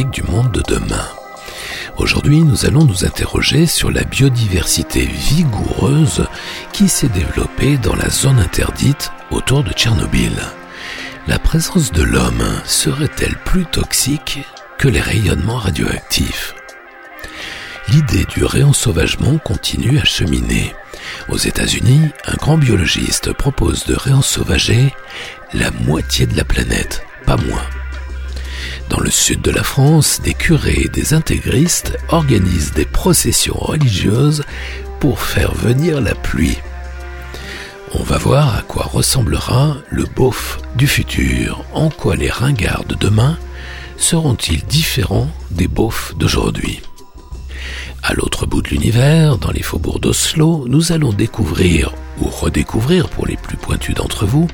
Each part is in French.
du monde de demain. Aujourd'hui, nous allons nous interroger sur la biodiversité vigoureuse qui s'est développée dans la zone interdite autour de Tchernobyl. La présence de l'homme serait-elle plus toxique que les rayonnements radioactifs? L'idée du réensauvagement continue à cheminer. Aux États-Unis, un grand biologiste propose de réensauvager la moitié de la planète, pas moins. Dans le sud de la France, des curés et des intégristes organisent des processions religieuses pour faire venir la pluie. On va voir à quoi ressemblera le beauf du futur, en quoi les ringards de demain seront-ils différents des beaufs d'aujourd'hui. À l'autre bout de l'univers, dans les faubourgs d'Oslo, nous allons découvrir, ou redécouvrir pour les plus pointus d'entre vous,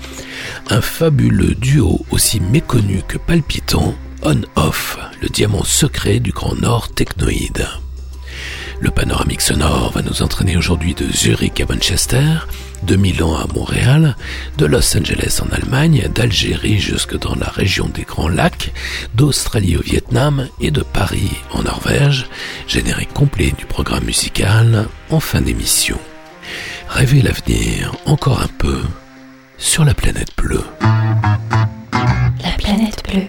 un fabuleux duo aussi méconnu que palpitant, On-Off, le diamant secret du Grand Nord technoïde. Le panoramique sonore va nous entraîner aujourd'hui de Zurich à Manchester, de Milan à Montréal, de Los Angeles en Allemagne, d'Algérie jusque dans la région des Grands Lacs, d'Australie au Vietnam et de Paris en Norvège, générique complet du programme musical en fin d'émission. Rêvez l'avenir encore un peu sur la planète bleue. La planète bleue.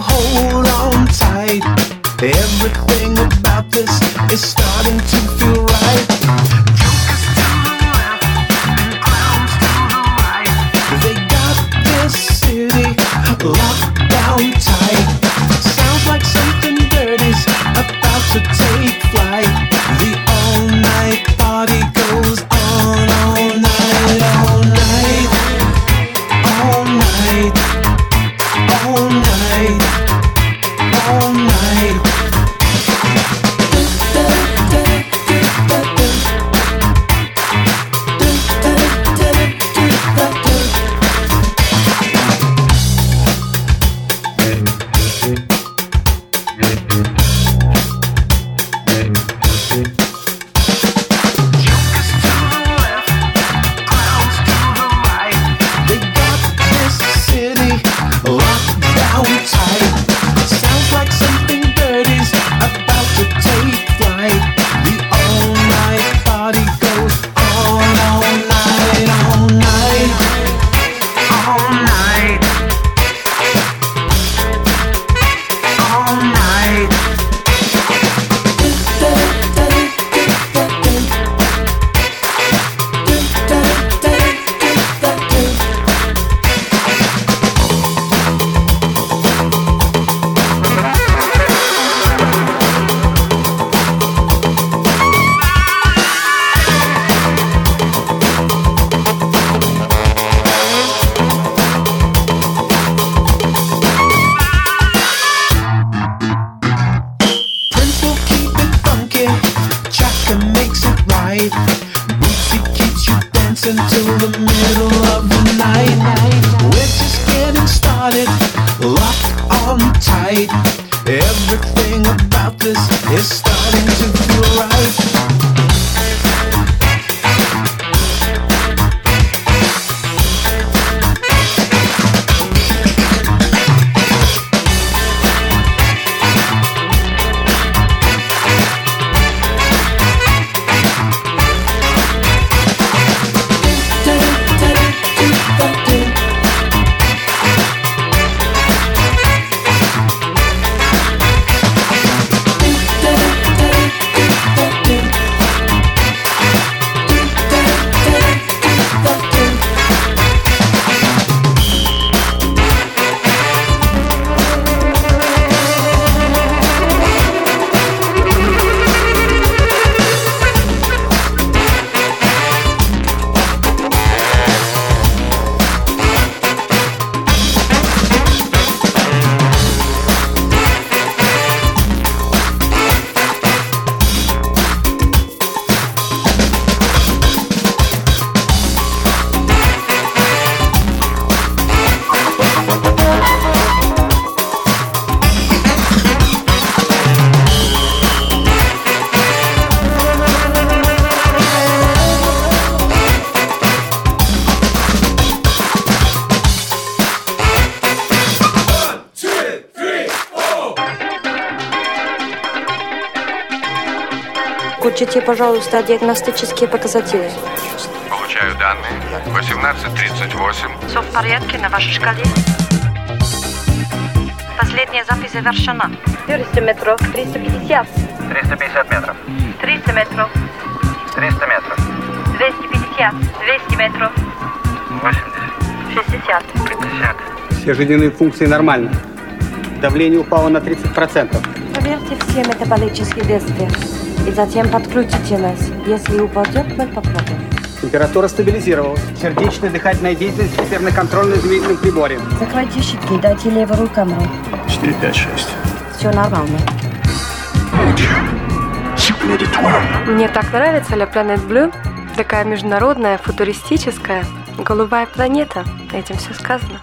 hold on tight. Everything about this is starting to feel right. The and to. They got this city locked down tight. Sounds like something dirty's about to take flight. The all-night party goes on all night, all night, all night. All night night. Включите, пожалуйста, диагностические показатели. Получаю данные. 1838. Все в порядке на вашей шкале? Последняя запись завершена. 400 метров, 350, 350 метров. 300 метров, 300 метров. 250, 200 метров, 80. 60. 50. Все жизненные функции нормальны. Давление упало на 30%. Проверьте все метаболические действия. И затем подключите нас. Если упадет, мы попробуем. Температура стабилизировалась. Сердечная дыхательная деятельность теперь на контрольно-измерительном приборе. Закройте щитки, дайте левую камеру. 4, 5, 6. Все нормально. Мне так нравится La Planet Blue. Такая международная, футуристическая, голубая планета. Этим все сказано.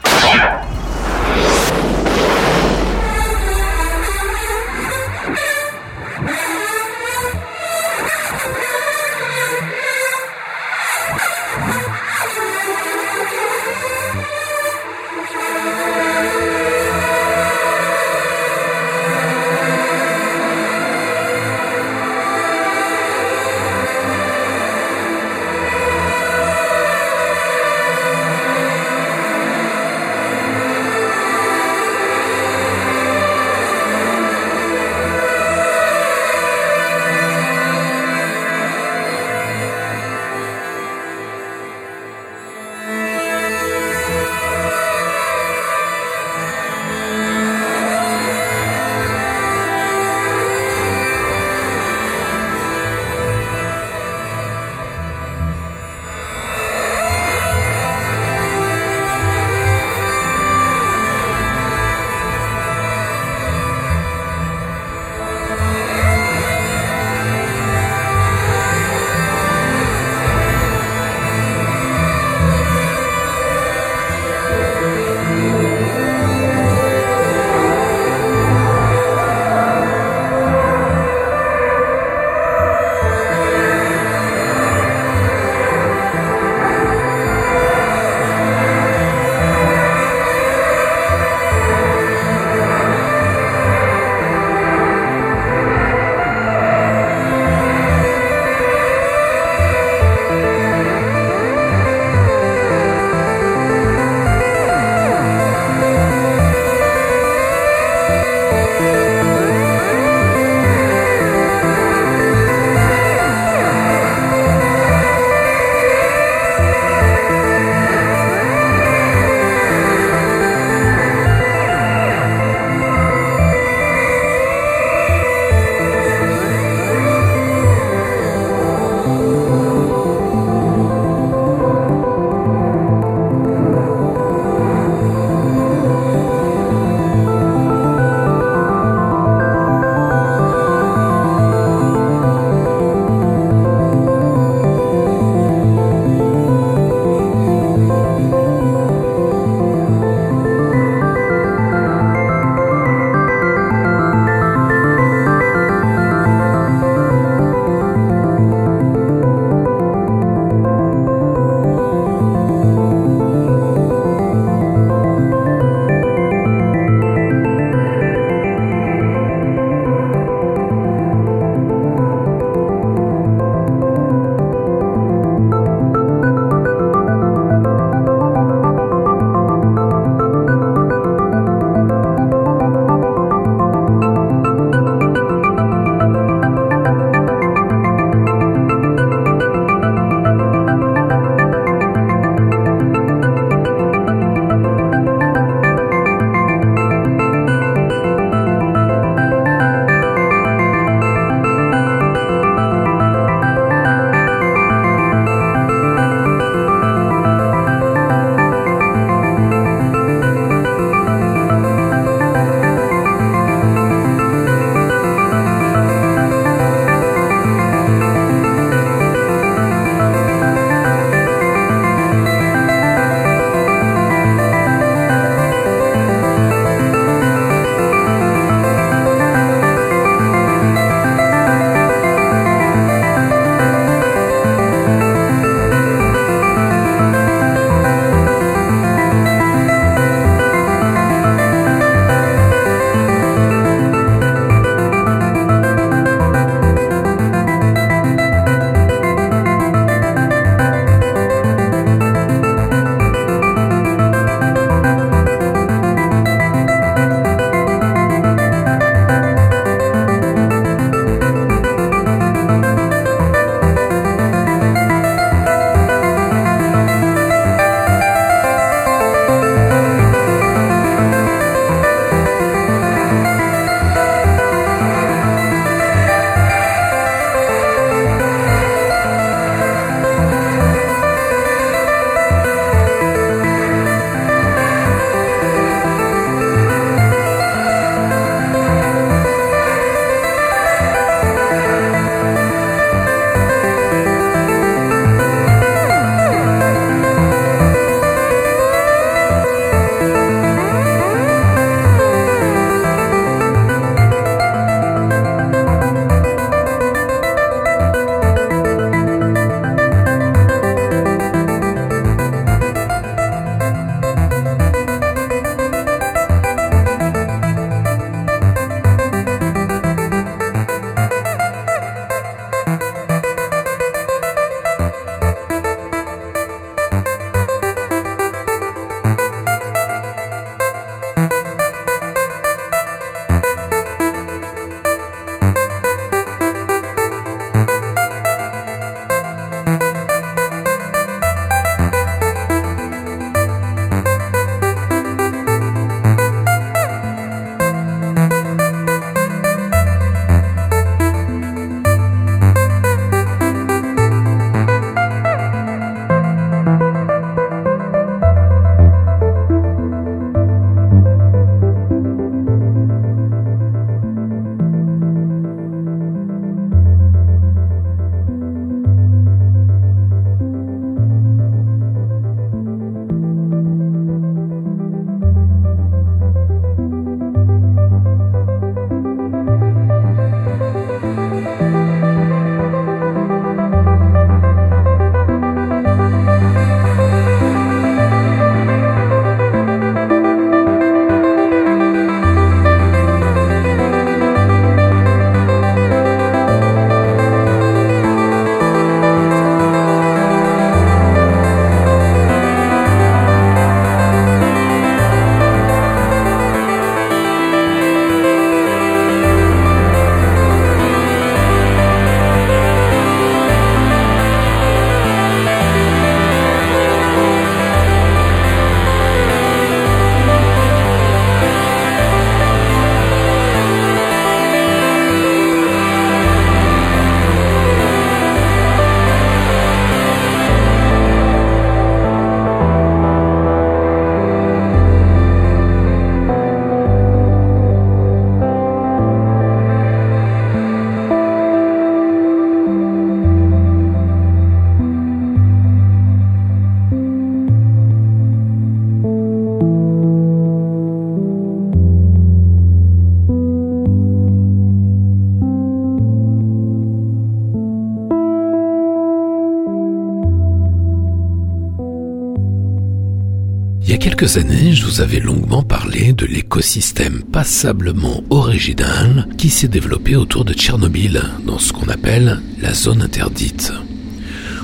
Quelques années, je vous avais longuement parlé de l'écosystème passablement original qui s'est développé autour de Tchernobyl, dans ce qu'on appelle la zone interdite.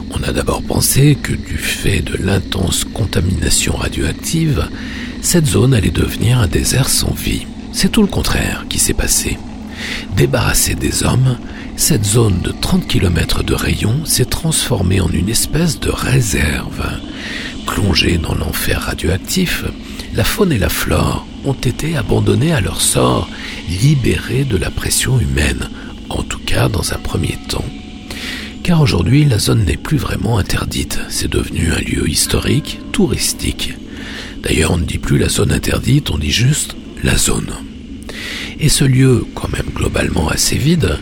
On a d'abord pensé que du fait de l'intense contamination radioactive, cette zone allait devenir un désert sans vie. C'est tout le contraire qui s'est passé. Débarrassée des hommes, cette zone de 30 km de rayon s'est transformée en une espèce de réserve. Plongée dans l'enfer radioactif, la faune et la flore ont été abandonnées à leur sort, libérées de la pression humaine, en tout cas dans un premier temps. Car aujourd'hui, la zone n'est plus vraiment interdite, c'est devenu un lieu historique, touristique. D'ailleurs, on ne dit plus la zone interdite, on dit juste la zone. Et ce lieu, quand même globalement assez vide,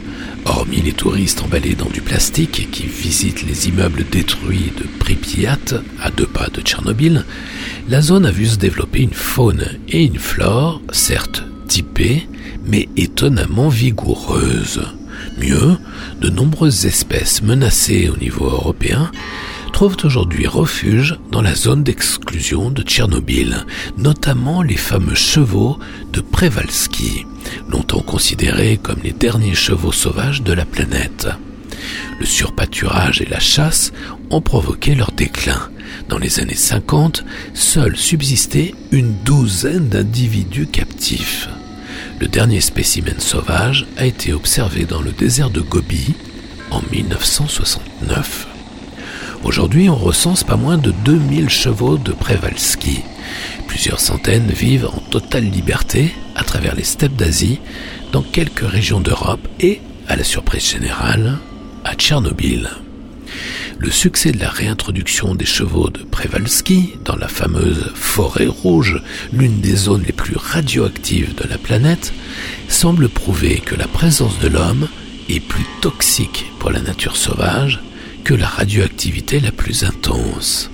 hormis les touristes emballés dans du plastique qui visitent les immeubles détruits de Pripyat, à deux pas de Tchernobyl, la zone a vu se développer une faune et une flore, certes typées, mais étonnamment vigoureuses. Mieux, de nombreuses espèces menacées au niveau européen trouvent aujourd'hui refuge dans la zone d'exclusion de Tchernobyl, notamment les fameux chevaux de Prevalski, longtemps considérés comme les derniers chevaux sauvages de la planète. Le surpâturage et la chasse ont provoqué leur déclin. Dans les années 50, seul subsistait une douzaine d'individus captifs. Le dernier spécimen sauvage a été observé dans le désert de Gobi en 1969. Aujourd'hui, on recense pas moins de 2000 chevaux de Prevalski. Plusieurs centaines vivent en totale liberté à travers les steppes d'Asie, dans quelques régions d'Europe et, à la surprise générale, à Tchernobyl. Le succès de la réintroduction des chevaux de Prevalski dans la fameuse forêt rouge, l'une des zones les plus radioactives de la planète, semble prouver que la présence de l'homme est plus toxique pour la nature sauvage que la radioactivité la plus intense.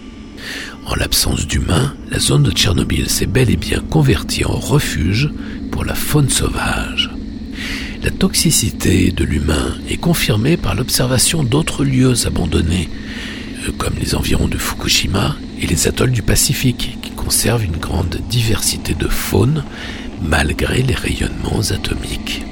En l'absence d'humains, la zone de Tchernobyl s'est bel et bien convertie en refuge pour la faune sauvage. La toxicité de l'humain est confirmée par l'observation d'autres lieux abandonnés, euh, comme les environs de Fukushima et les atolls du Pacifique, qui conservent une grande diversité de faune malgré les rayonnements atomiques.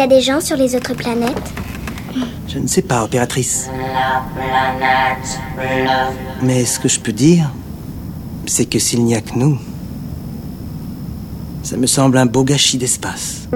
Y a des gens sur les autres planètes Je ne sais pas, opératrice. Mais ce que je peux dire, c'est que s'il n'y a que nous, ça me semble un beau gâchis d'espace.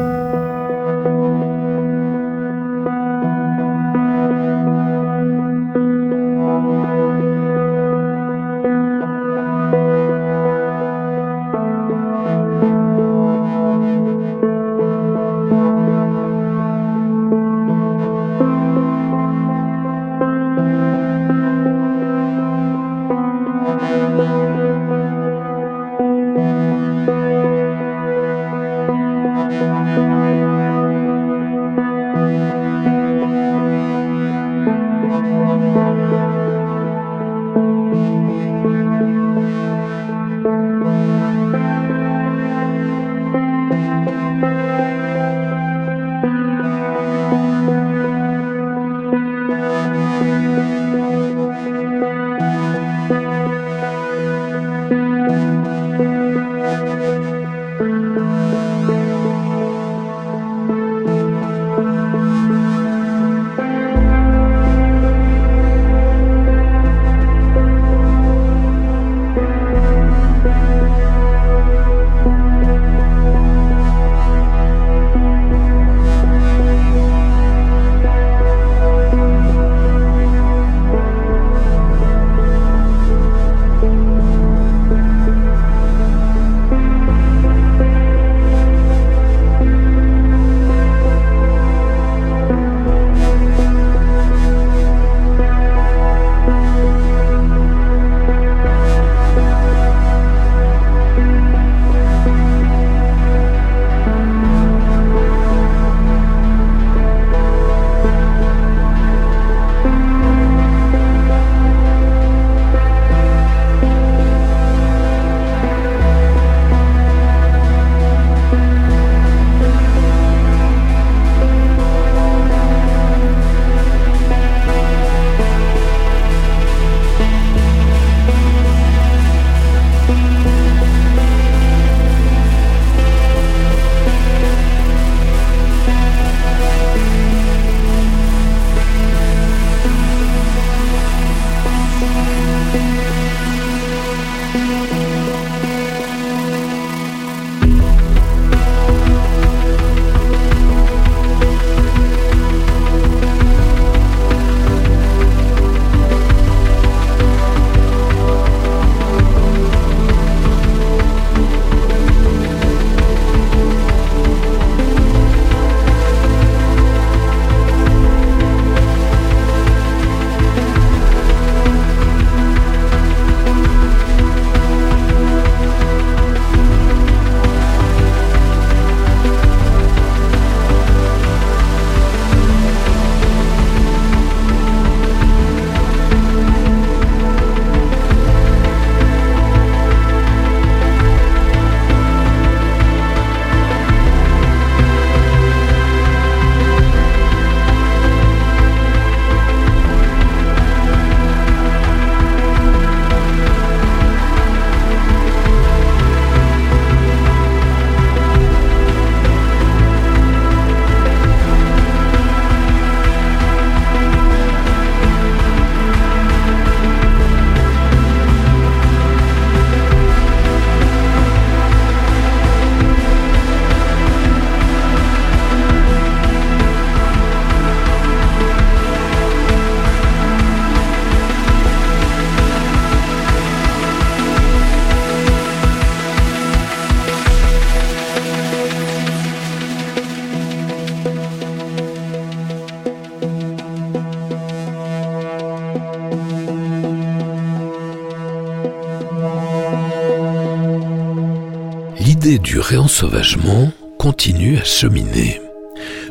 Réensauvagement continue à cheminer.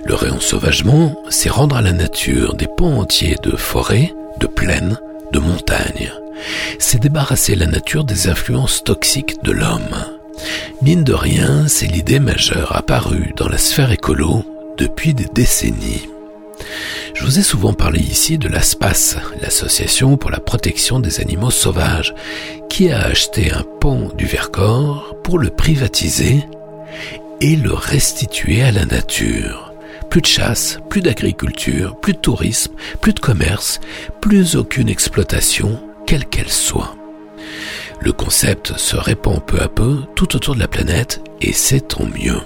Le réensauvagement, c'est rendre à la nature des pans entiers de forêts, de plaines, de montagnes. C'est débarrasser la nature des influences toxiques de l'homme. Mine de rien, c'est l'idée majeure apparue dans la sphère écolo depuis des décennies. Je vous ai souvent parlé ici de l'ASPAS, l'Association pour la protection des animaux sauvages, qui a acheté un pan du Vercors pour le privatiser et le restituer à la nature. Plus de chasse, plus d'agriculture, plus de tourisme, plus de commerce, plus aucune exploitation, quelle qu'elle soit. Le concept se répand peu à peu tout autour de la planète et c'est tant mieux.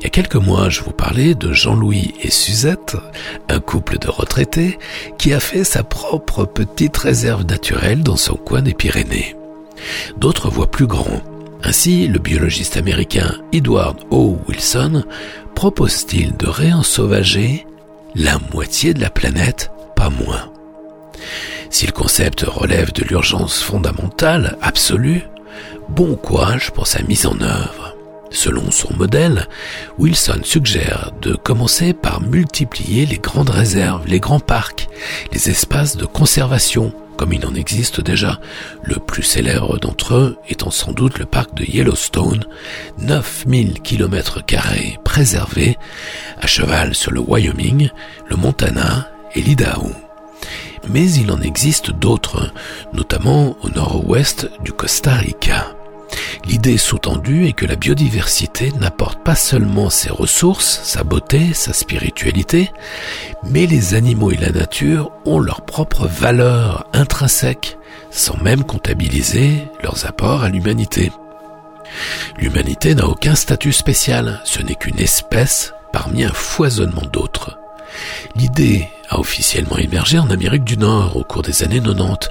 Il y a quelques mois, je vous parlais de Jean-Louis et Suzette, un couple de retraités qui a fait sa propre petite réserve naturelle dans son coin des Pyrénées. D'autres voient plus grand. Ainsi, le biologiste américain Edward O. Wilson propose-t-il de réensauvager la moitié de la planète, pas moins? Si le concept relève de l'urgence fondamentale, absolue, bon courage pour sa mise en œuvre. Selon son modèle, Wilson suggère de commencer par multiplier les grandes réserves, les grands parcs, les espaces de conservation, comme il en existe déjà, le plus célèbre d'entre eux étant sans doute le parc de Yellowstone, 9000 km préservés, à cheval sur le Wyoming, le Montana et l'Idaho. Mais il en existe d'autres, notamment au nord-ouest du Costa Rica. L'idée sous-tendue est que la biodiversité n'apporte pas seulement ses ressources, sa beauté, sa spiritualité, mais les animaux et la nature ont leur propre valeur intrinsèque, sans même comptabiliser leurs apports à l'humanité. L'humanité n'a aucun statut spécial, ce n'est qu'une espèce parmi un foisonnement d'autres. L'idée a officiellement émergé en Amérique du Nord au cours des années 90,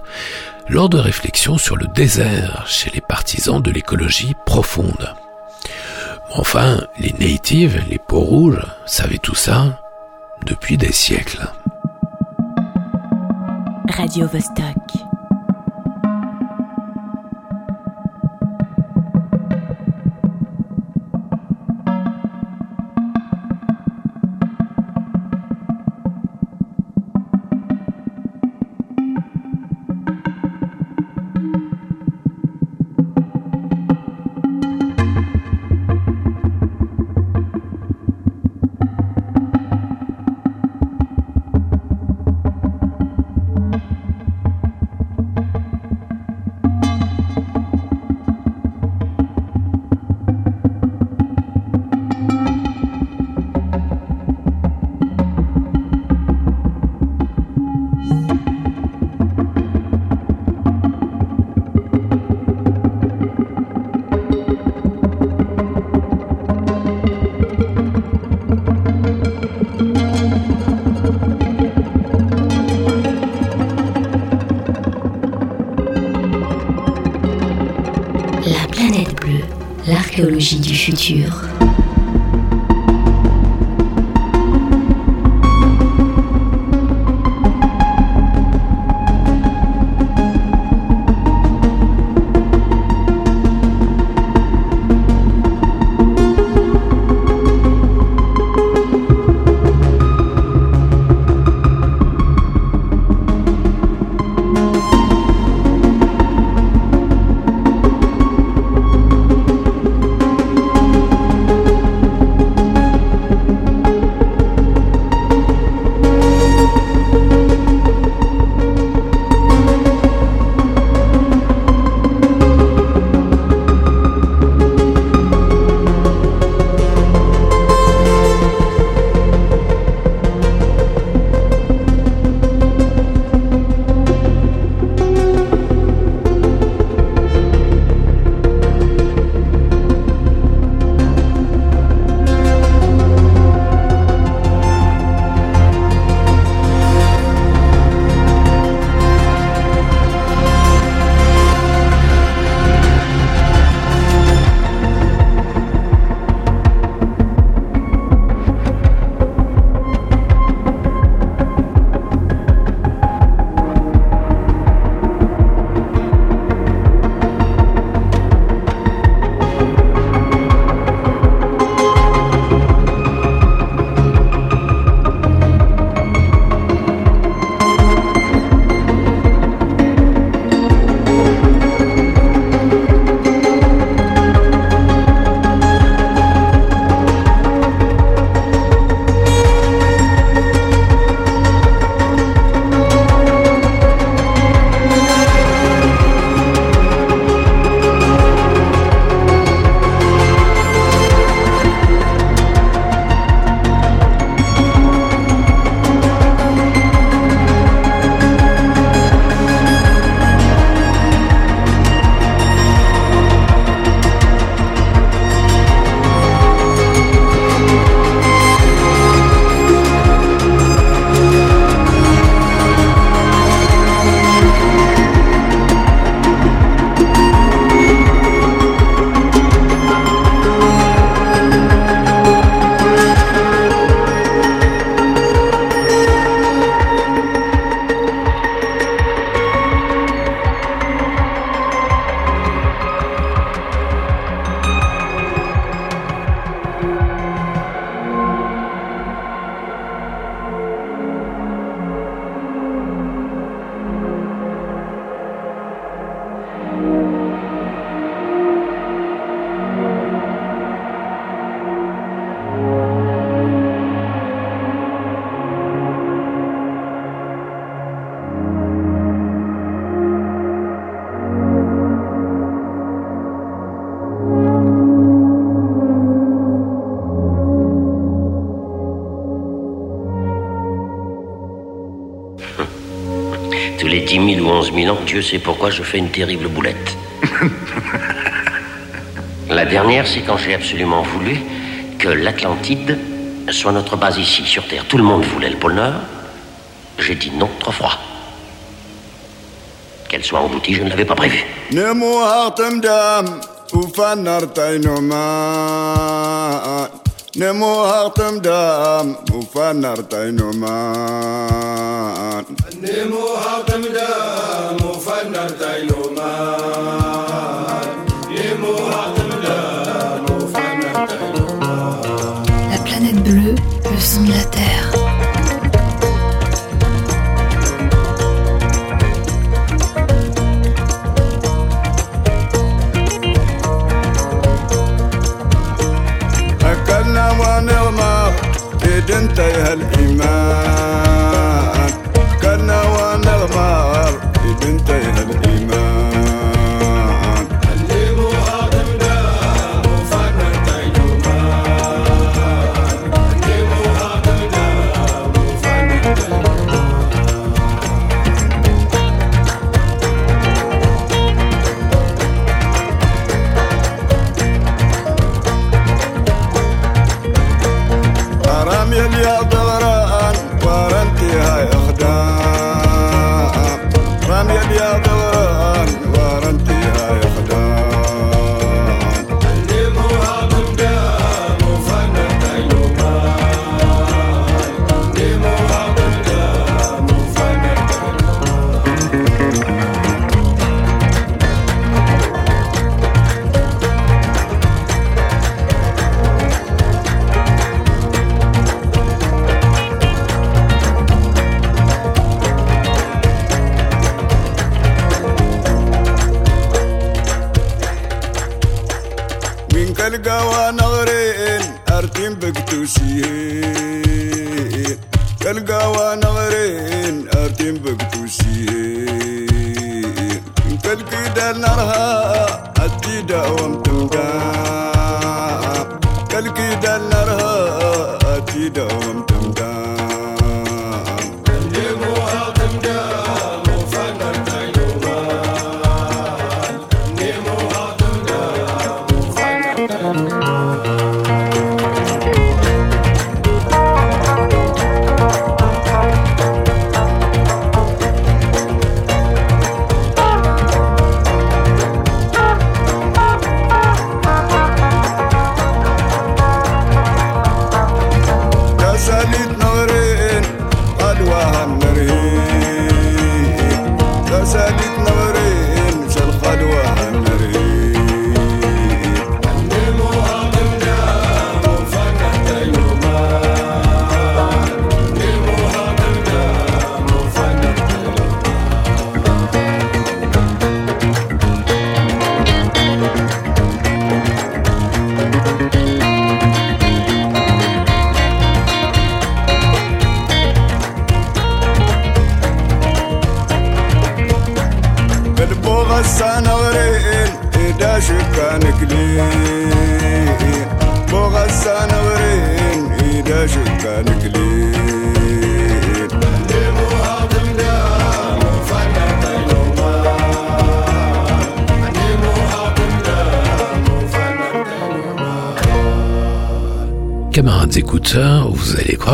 lors de réflexions sur le désert chez les partisans de l'écologie profonde. Enfin, les natives, les peaux rouges, savaient tout ça depuis des siècles. Radio Vostok. Du 11 000 ans, Dieu sait pourquoi je fais une terrible boulette. La dernière, c'est quand j'ai absolument voulu que l'Atlantide soit notre base ici, sur Terre. Tout le monde voulait le pôle Nord. J'ai dit non, trop froid. Qu'elle soit engloutie, je ne l'avais pas prévu. نمو هاتم دام وفنر تينومان نمو هاتم دام وفنر تينومان نمو هاتم دام comme la terre. أكلنا ونغمى إذا انتهى الإيمان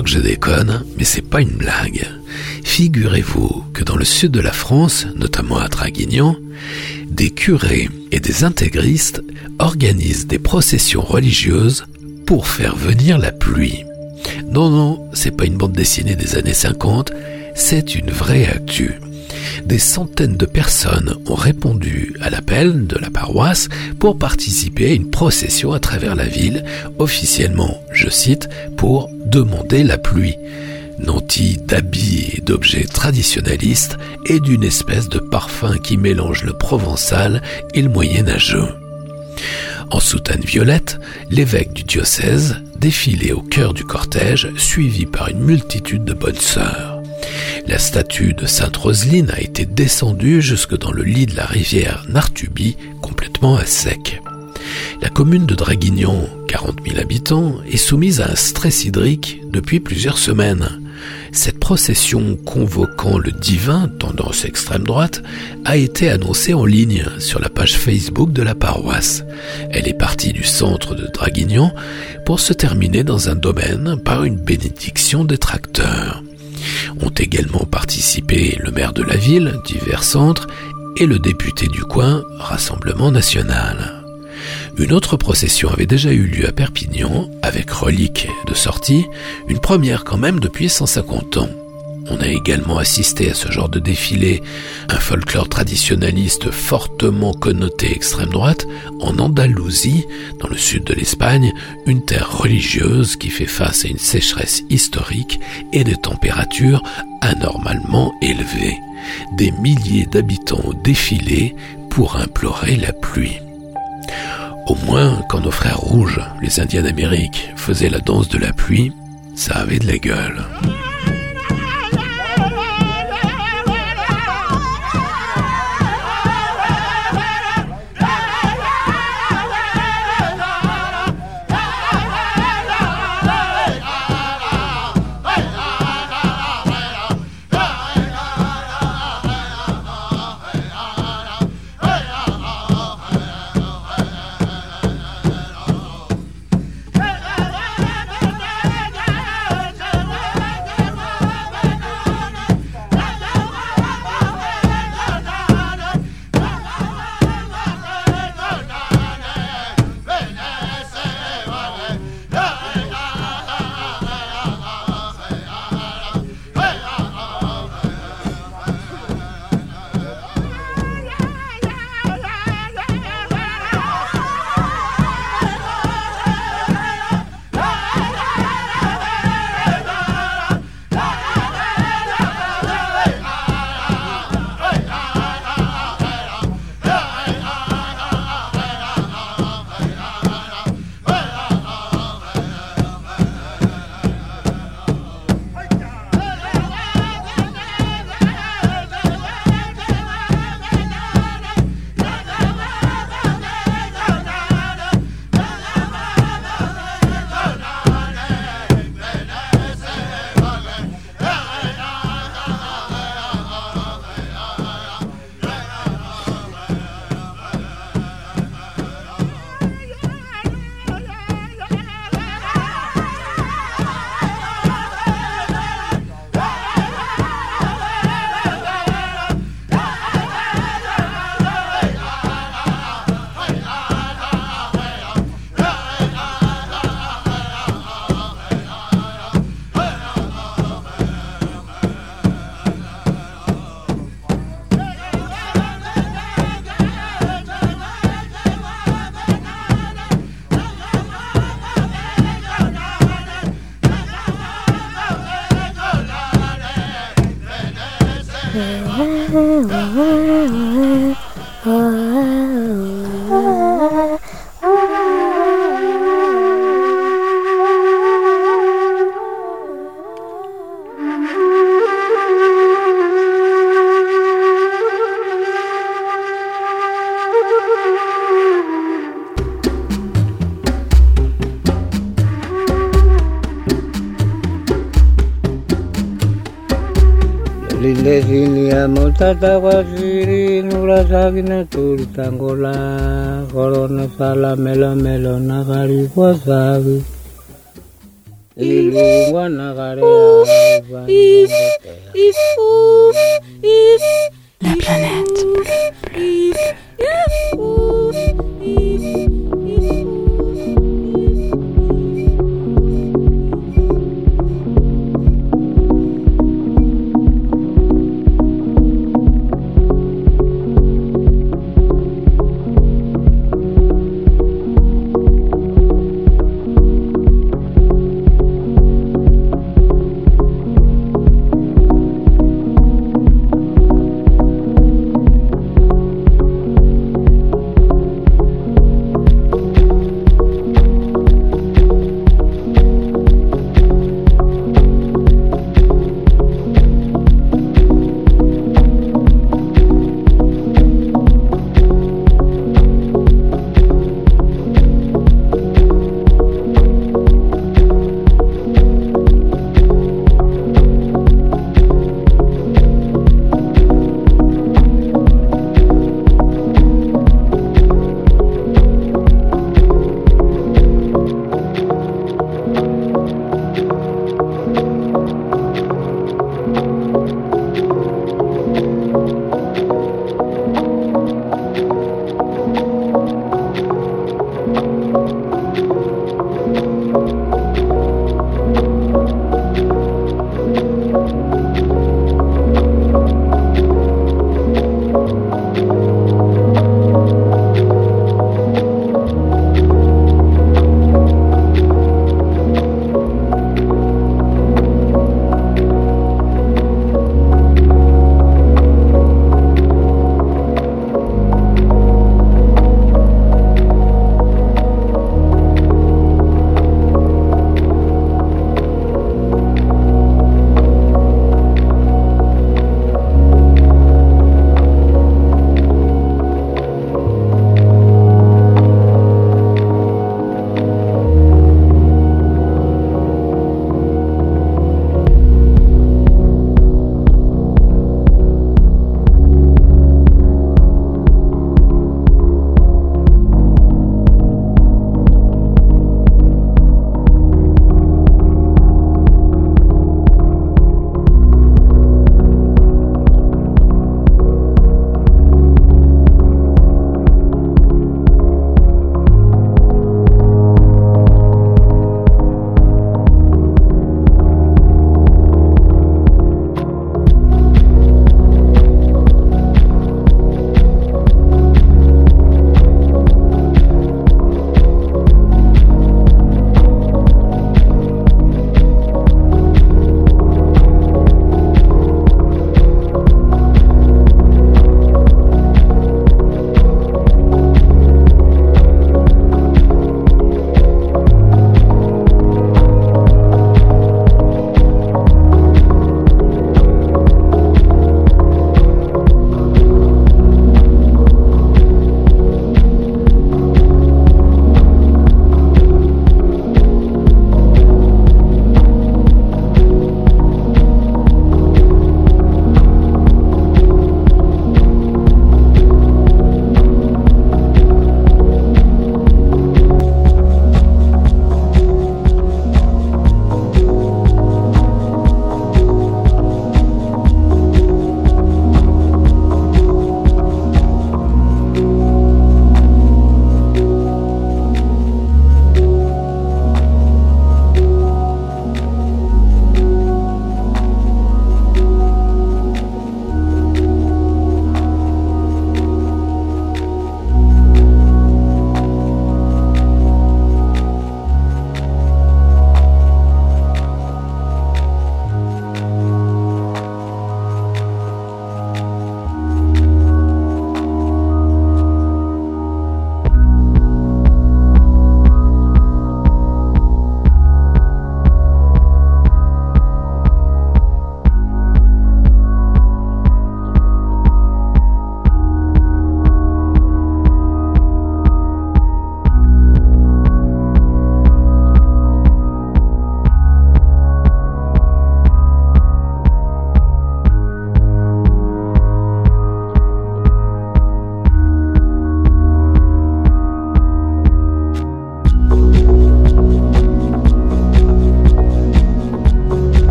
que je déconne, mais c'est pas une blague. Figurez-vous que dans le sud de la France, notamment à Draguignan, des curés et des intégristes organisent des processions religieuses pour faire venir la pluie. Non, non, c'est pas une bande dessinée des années 50, c'est une vraie actu. Des centaines de personnes ont répondu à l'appel de la paroisse pour participer à une procession à travers la ville, officiellement, je cite, pour demander la pluie nantis d'habits et d'objets traditionnalistes et d'une espèce de parfum qui mélange le provençal et le moyenâgeux. En soutane violette, l'évêque du diocèse défilait au cœur du cortège, suivi par une multitude de bonnes sœurs. La statue de Sainte Roseline a été descendue jusque dans le lit de la rivière Nartuby, complètement à sec. La commune de Draguignan, 40 000 habitants, est soumise à un stress hydrique depuis plusieurs semaines. Cette procession convoquant le divin, tendance extrême droite, a été annoncée en ligne sur la page Facebook de la paroisse. Elle est partie du centre de Draguignan pour se terminer dans un domaine par une bénédiction des tracteurs. Ont également participé le maire de la ville, divers centres, et le député du coin, Rassemblement national. Une autre procession avait déjà eu lieu à Perpignan, avec reliques de sortie, une première quand même depuis 150 ans. On a également assisté à ce genre de défilé, un folklore traditionnaliste fortement connoté extrême droite, en Andalousie, dans le sud de l'Espagne, une terre religieuse qui fait face à une sécheresse historique et des températures anormalement élevées. Des milliers d'habitants ont défilé pour implorer la pluie. Au moins, quand nos frères rouges, les Indiens d'Amérique, faisaient la danse de la pluie, ça avait de la gueule. Oh. Katawasiri nurasagina turitangola Korona sala melo melo nagari kwasagi Ilungwa nagare If, if, if, if La planète. bleue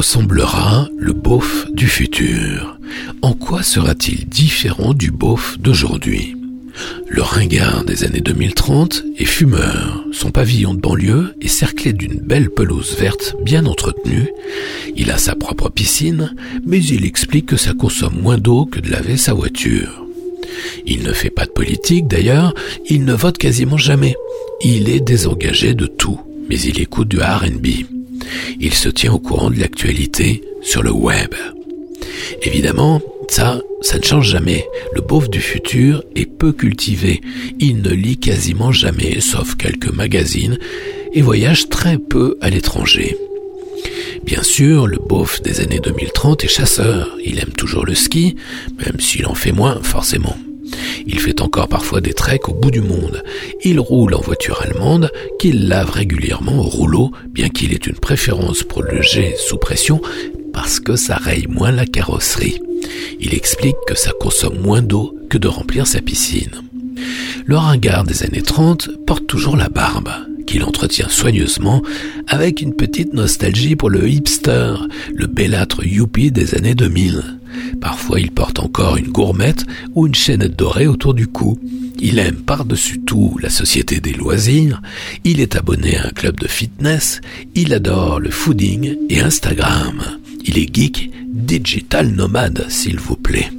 ressemblera le beauf du futur En quoi sera-t-il différent du beauf d'aujourd'hui? Le ringard des années 2030 est fumeur. Son pavillon de banlieue est cerclé d'une belle pelouse verte bien entretenue. Il a sa propre piscine, mais il explique que ça consomme moins d'eau que de laver sa voiture. Il ne fait pas de politique d'ailleurs, il ne vote quasiment jamais. Il est désengagé de tout, mais il écoute du RB. Il se tient au courant de l'actualité sur le web. Évidemment, ça, ça ne change jamais. Le beauf du futur est peu cultivé. Il ne lit quasiment jamais, sauf quelques magazines, et voyage très peu à l'étranger. Bien sûr, le beauf des années 2030 est chasseur. Il aime toujours le ski, même s'il en fait moins, forcément. Il fait encore parfois des treks au bout du monde. Il roule en voiture allemande qu'il lave régulièrement au rouleau, bien qu'il ait une préférence pour le jet sous pression parce que ça raye moins la carrosserie. Il explique que ça consomme moins d'eau que de remplir sa piscine. Le ringard des années 30 porte toujours la barbe, qu'il entretient soigneusement avec une petite nostalgie pour le hipster, le bellâtre youpi des années 2000. Parfois il porte encore une gourmette ou une chaînette dorée autour du cou. Il aime par-dessus tout la société des loisirs, il est abonné à un club de fitness, il adore le fooding et Instagram. Il est geek, digital nomade, s'il vous plaît.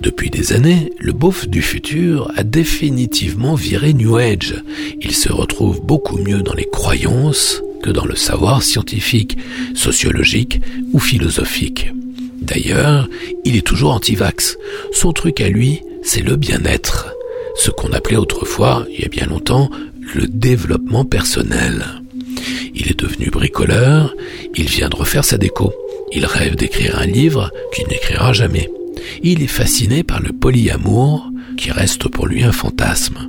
Depuis des années, le beauf du futur a définitivement viré New Age. Il se retrouve beaucoup mieux dans les croyances que dans le savoir scientifique, sociologique ou philosophique. D'ailleurs, il est toujours anti-vax. Son truc à lui, c'est le bien-être. Ce qu'on appelait autrefois, il y a bien longtemps, le développement personnel. Il est devenu bricoleur, il vient de refaire sa déco. Il rêve d'écrire un livre qu'il n'écrira jamais. Il est fasciné par le polyamour, qui reste pour lui un fantasme.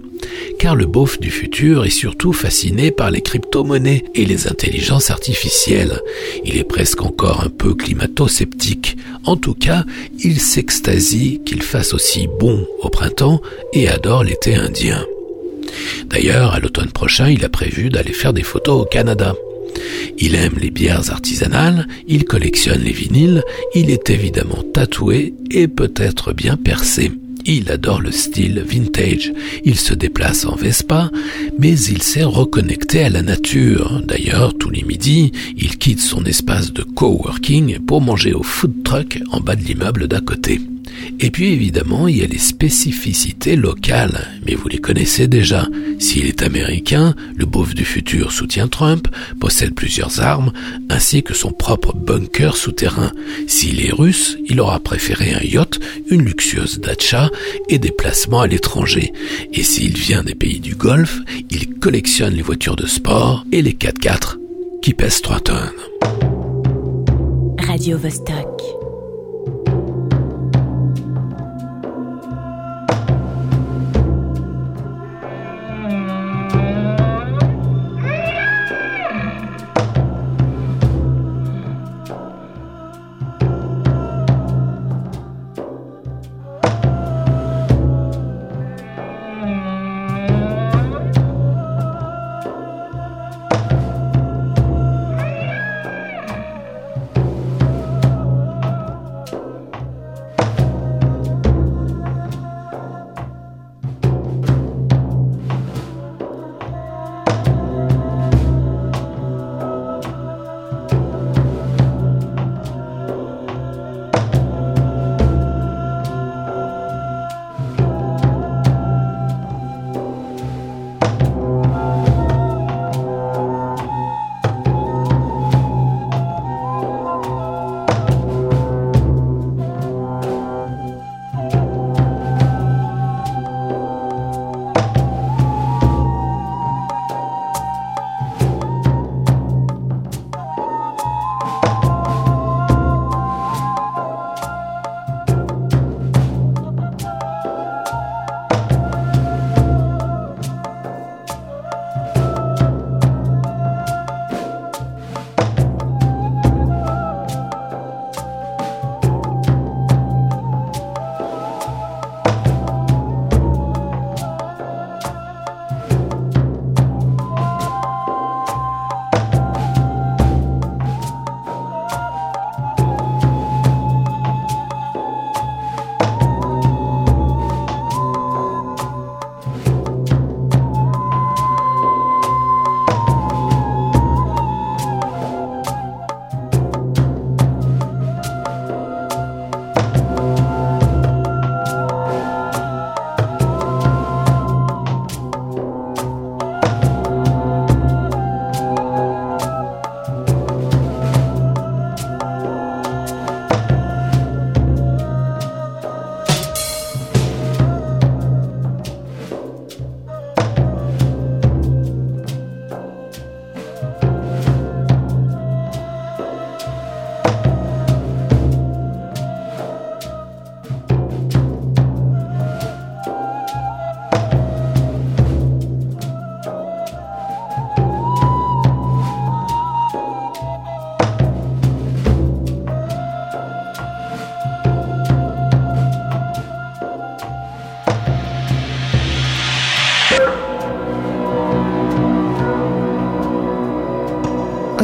Car le beauf du futur est surtout fasciné par les crypto-monnaies et les intelligences artificielles. Il est presque encore un peu climato-sceptique. En tout cas, il s'extasie qu'il fasse aussi bon au printemps et adore l'été indien. D'ailleurs, à l'automne prochain, il a prévu d'aller faire des photos au Canada. Il aime les bières artisanales, il collectionne les vinyles, il est évidemment tatoué et peut-être bien percé. Il adore le style vintage. Il se déplace en Vespa, mais il s'est reconnecté à la nature. D'ailleurs, tous les midis, il quitte son espace de coworking pour manger au food truck en bas de l'immeuble d'à côté. Et puis évidemment, il y a les spécificités locales, mais vous les connaissez déjà. S'il est américain, le beauf du futur soutient Trump, possède plusieurs armes, ainsi que son propre bunker souterrain. S'il est russe, il aura préféré un yacht, une luxueuse dacha et des placements à l'étranger. Et s'il vient des pays du Golfe, il collectionne les voitures de sport et les 4x4 qui pèsent 3 tonnes. Radio Vostok.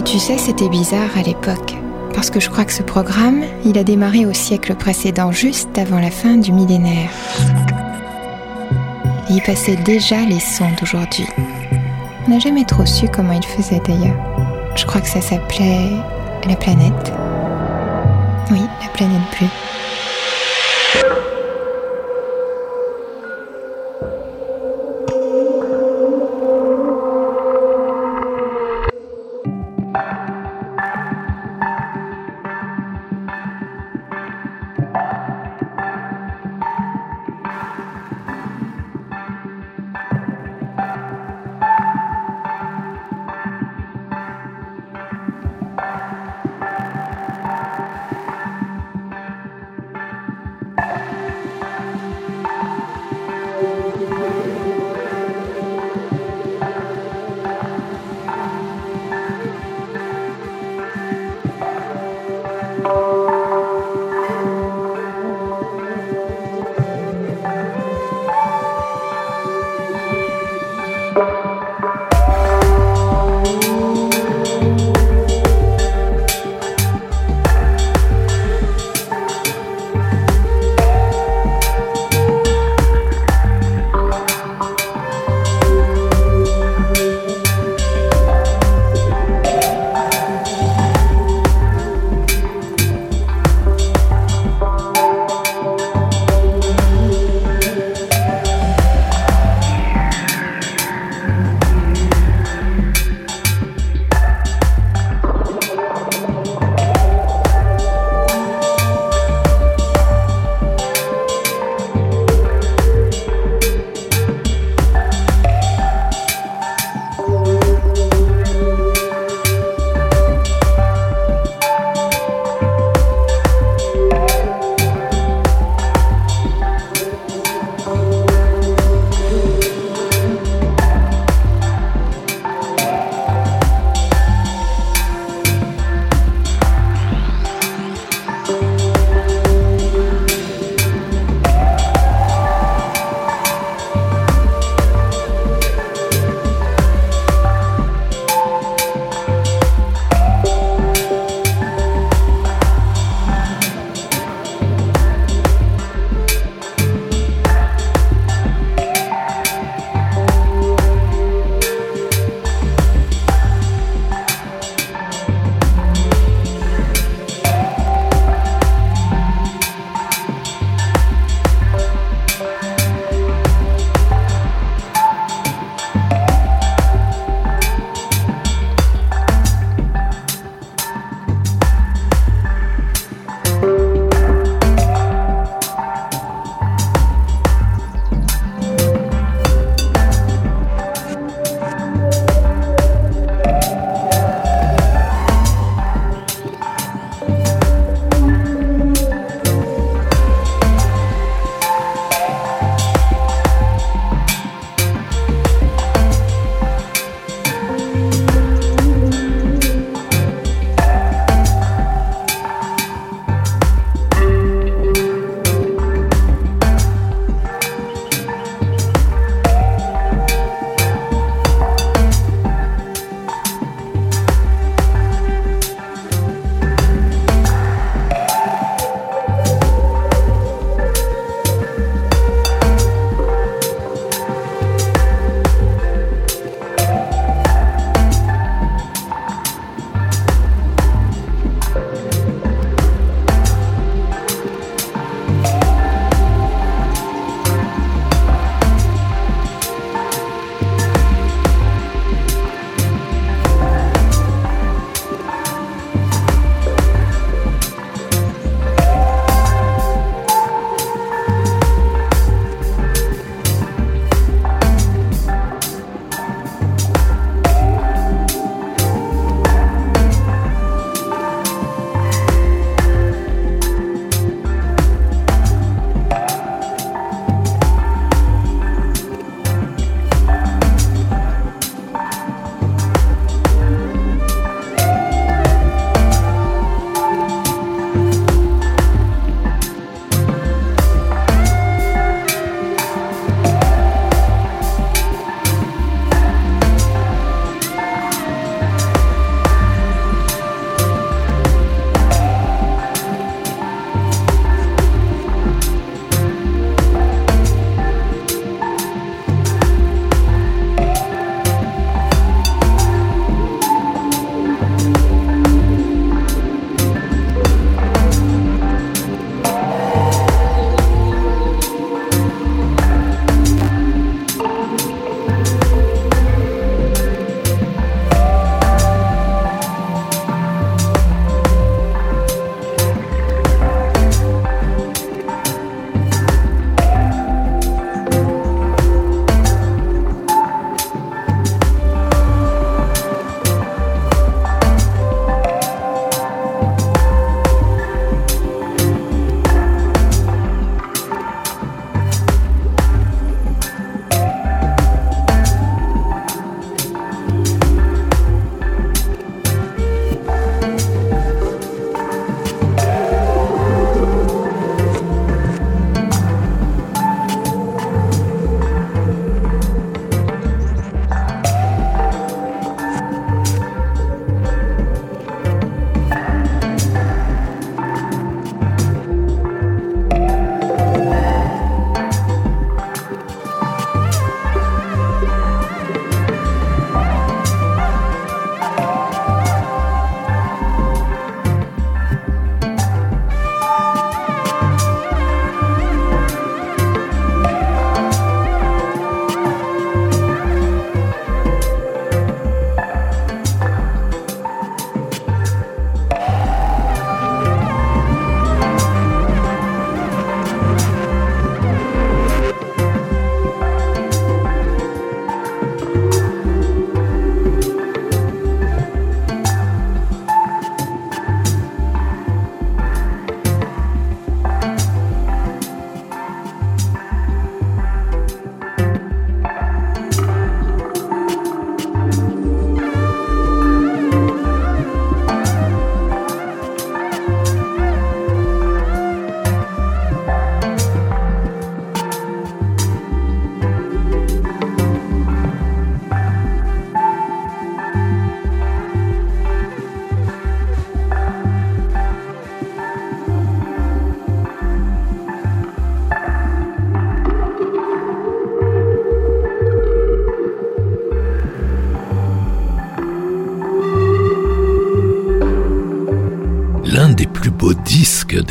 Tu sais, c'était bizarre à l'époque. Parce que je crois que ce programme, il a démarré au siècle précédent, juste avant la fin du millénaire. Il passait déjà les sons d'aujourd'hui. On n'a jamais trop su comment il faisait d'ailleurs. Je crois que ça s'appelait la planète. Oui, la planète bleue.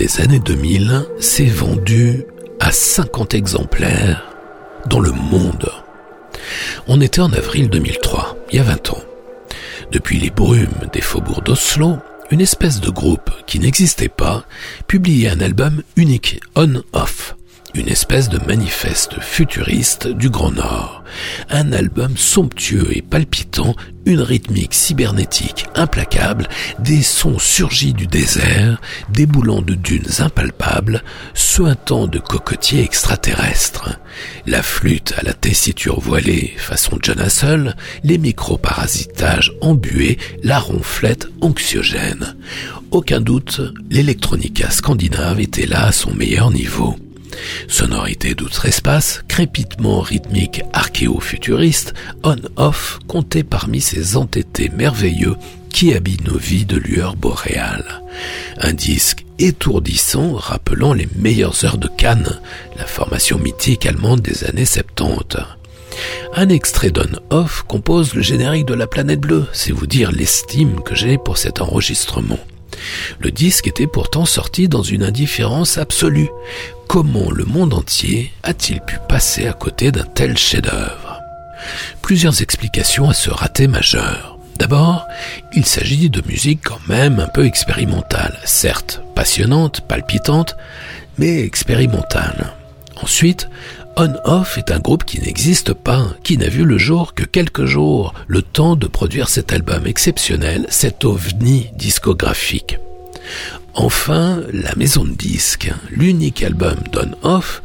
Des années 2000 s'est vendu à 50 exemplaires dans le monde. On était en avril 2003, il y a 20 ans. Depuis les brumes des faubourgs d'Oslo, une espèce de groupe qui n'existait pas publiait un album unique, on-off, une espèce de manifeste futuriste du Grand Nord. Un album somptueux et palpitant, une rythmique cybernétique implacable, des sons surgis du désert, déboulant de dunes impalpables, suintant de cocotiers extraterrestres. La flûte à la tessiture voilée façon John Hassel, les micro-parasitages embués, la ronflette anxiogène. Aucun doute, l'électronica scandinave était là à son meilleur niveau. Sonorité d'outre-espace, crépitement rythmique archéo-futuriste, on-off comptait parmi ces entêtés merveilleux qui habillent nos vies de lueur boréale. Un disque étourdissant rappelant les meilleures heures de Cannes, la formation mythique allemande des années 70. Un extrait d'on-off compose le générique de la planète bleue, c'est vous dire l'estime que j'ai pour cet enregistrement. Le disque était pourtant sorti dans une indifférence absolue. Comment le monde entier a-t-il pu passer à côté d'un tel chef-d'œuvre? Plusieurs explications à ce raté majeur. D'abord, il s'agit de musique quand même un peu expérimentale, certes passionnante, palpitante, mais expérimentale. Ensuite, On-Off est un groupe qui n'existe pas, qui n'a vu le jour que quelques jours, le temps de produire cet album exceptionnel, cet ovni discographique. Enfin, la maison de disques, l'unique album d'On-Off,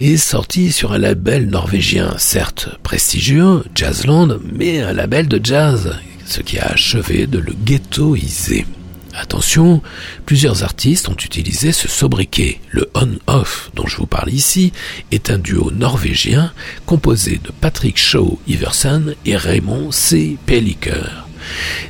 est sorti sur un label norvégien, certes prestigieux, Jazzland, mais un label de jazz, ce qui a achevé de le ghettoiser. Attention, plusieurs artistes ont utilisé ce sobriquet. Le On-Off dont je vous parle ici est un duo norvégien composé de Patrick Shaw Iversen et Raymond C. Pelliker.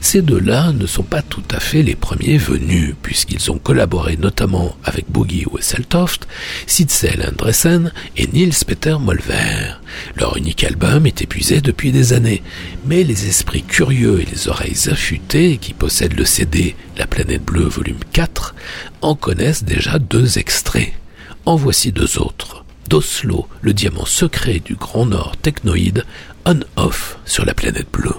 Ces deux-là ne sont pas tout à fait les premiers venus, puisqu'ils ont collaboré notamment avec Boogie Wesseltoft, Sidsel Andresen et Niels Peter Molver. Leur unique album est épuisé depuis des années, mais les esprits curieux et les oreilles affûtées qui possèdent le CD La planète bleue volume 4 en connaissent déjà deux extraits. En voici deux autres. D'Oslo, le diamant secret du Grand Nord technoïde, on-off sur la planète bleue.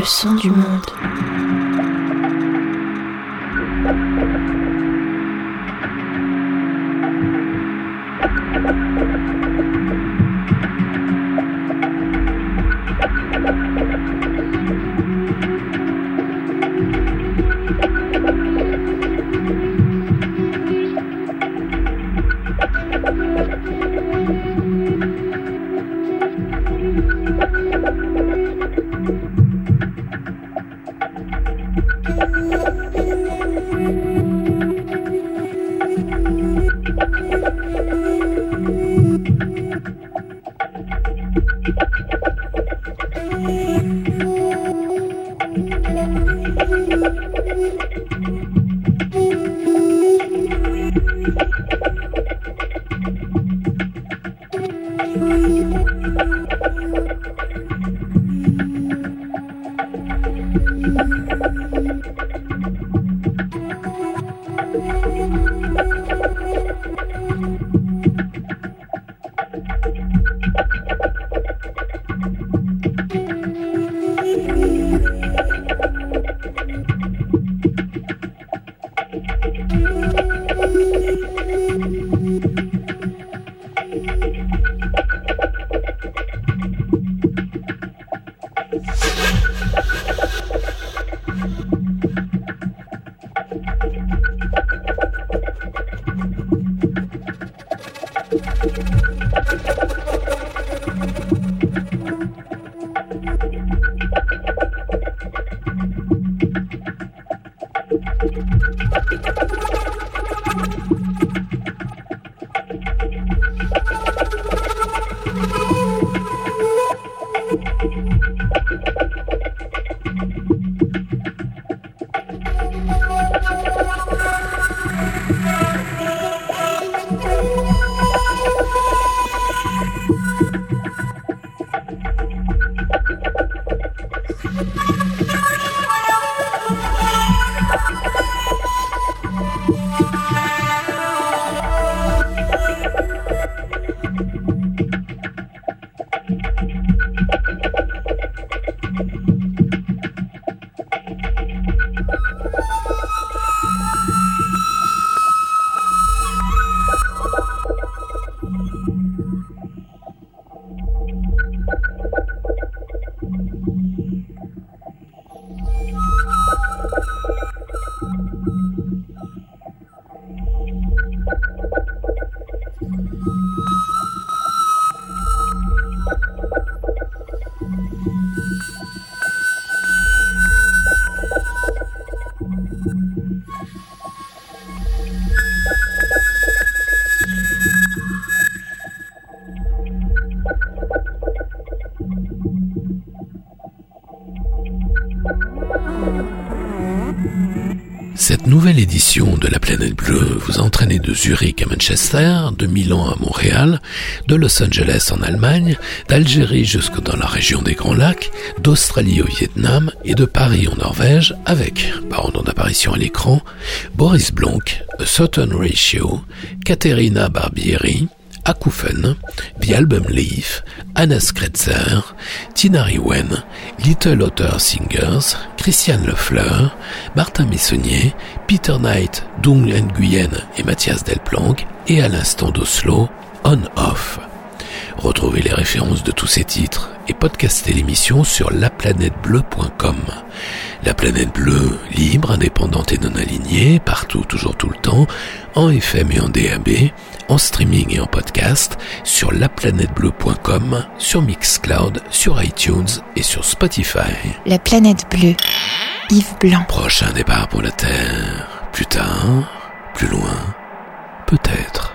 Le son du monde. planète bleue vous entraînez de Zurich à Manchester, de Milan à Montréal, de Los Angeles en Allemagne, d'Algérie jusque dans la région des Grands Lacs, d'Australie au Vietnam et de Paris en Norvège avec, par ordre d'apparition à l'écran, Boris Blanc, A Certain Ratio, Caterina Barbieri, Akoufen, The Album Leaf, Anna Skretzer, Tina Riwen, Little Otter Singers, Christiane Lefleur, Martin Messonnier, Peter Knight, Dung Nguyen et Mathias Delplanque, et à l'instant d'Oslo, On Off. Retrouvez les références de tous ces titres et podcastez l'émission sur laplanètebleu.com. La planète bleue, libre, indépendante et non alignée, partout, toujours, tout le temps, en FM et en DAB, en streaming et en podcast, sur laplanètebleu.com, sur Mixcloud, sur iTunes et sur Spotify. La planète bleue. Yves Blanc. Prochain départ pour la Terre. Plus tard, plus loin, peut-être.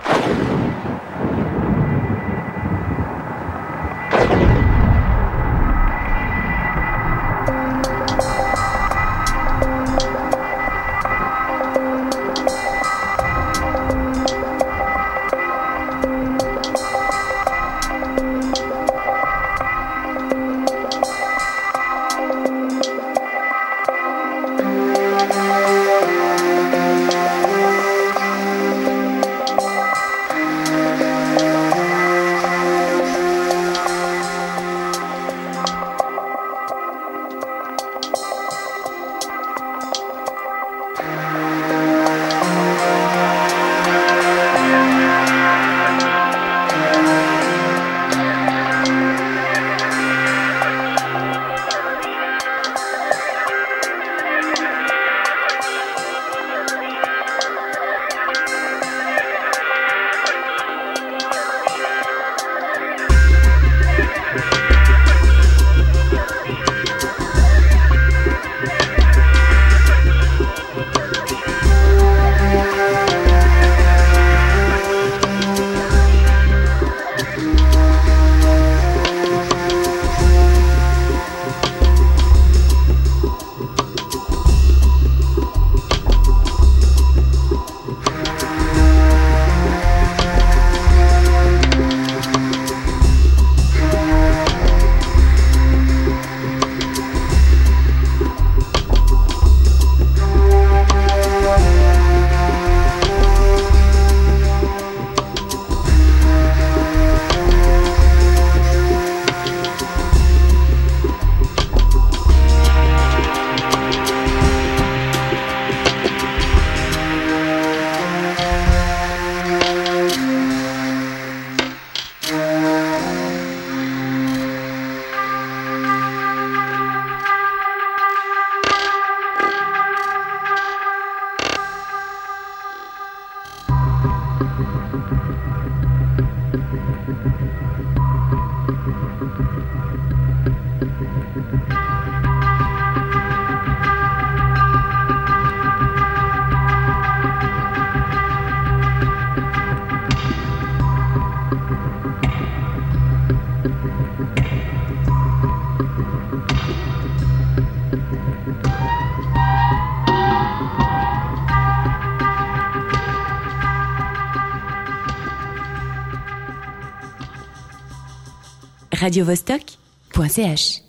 radiovostok.ch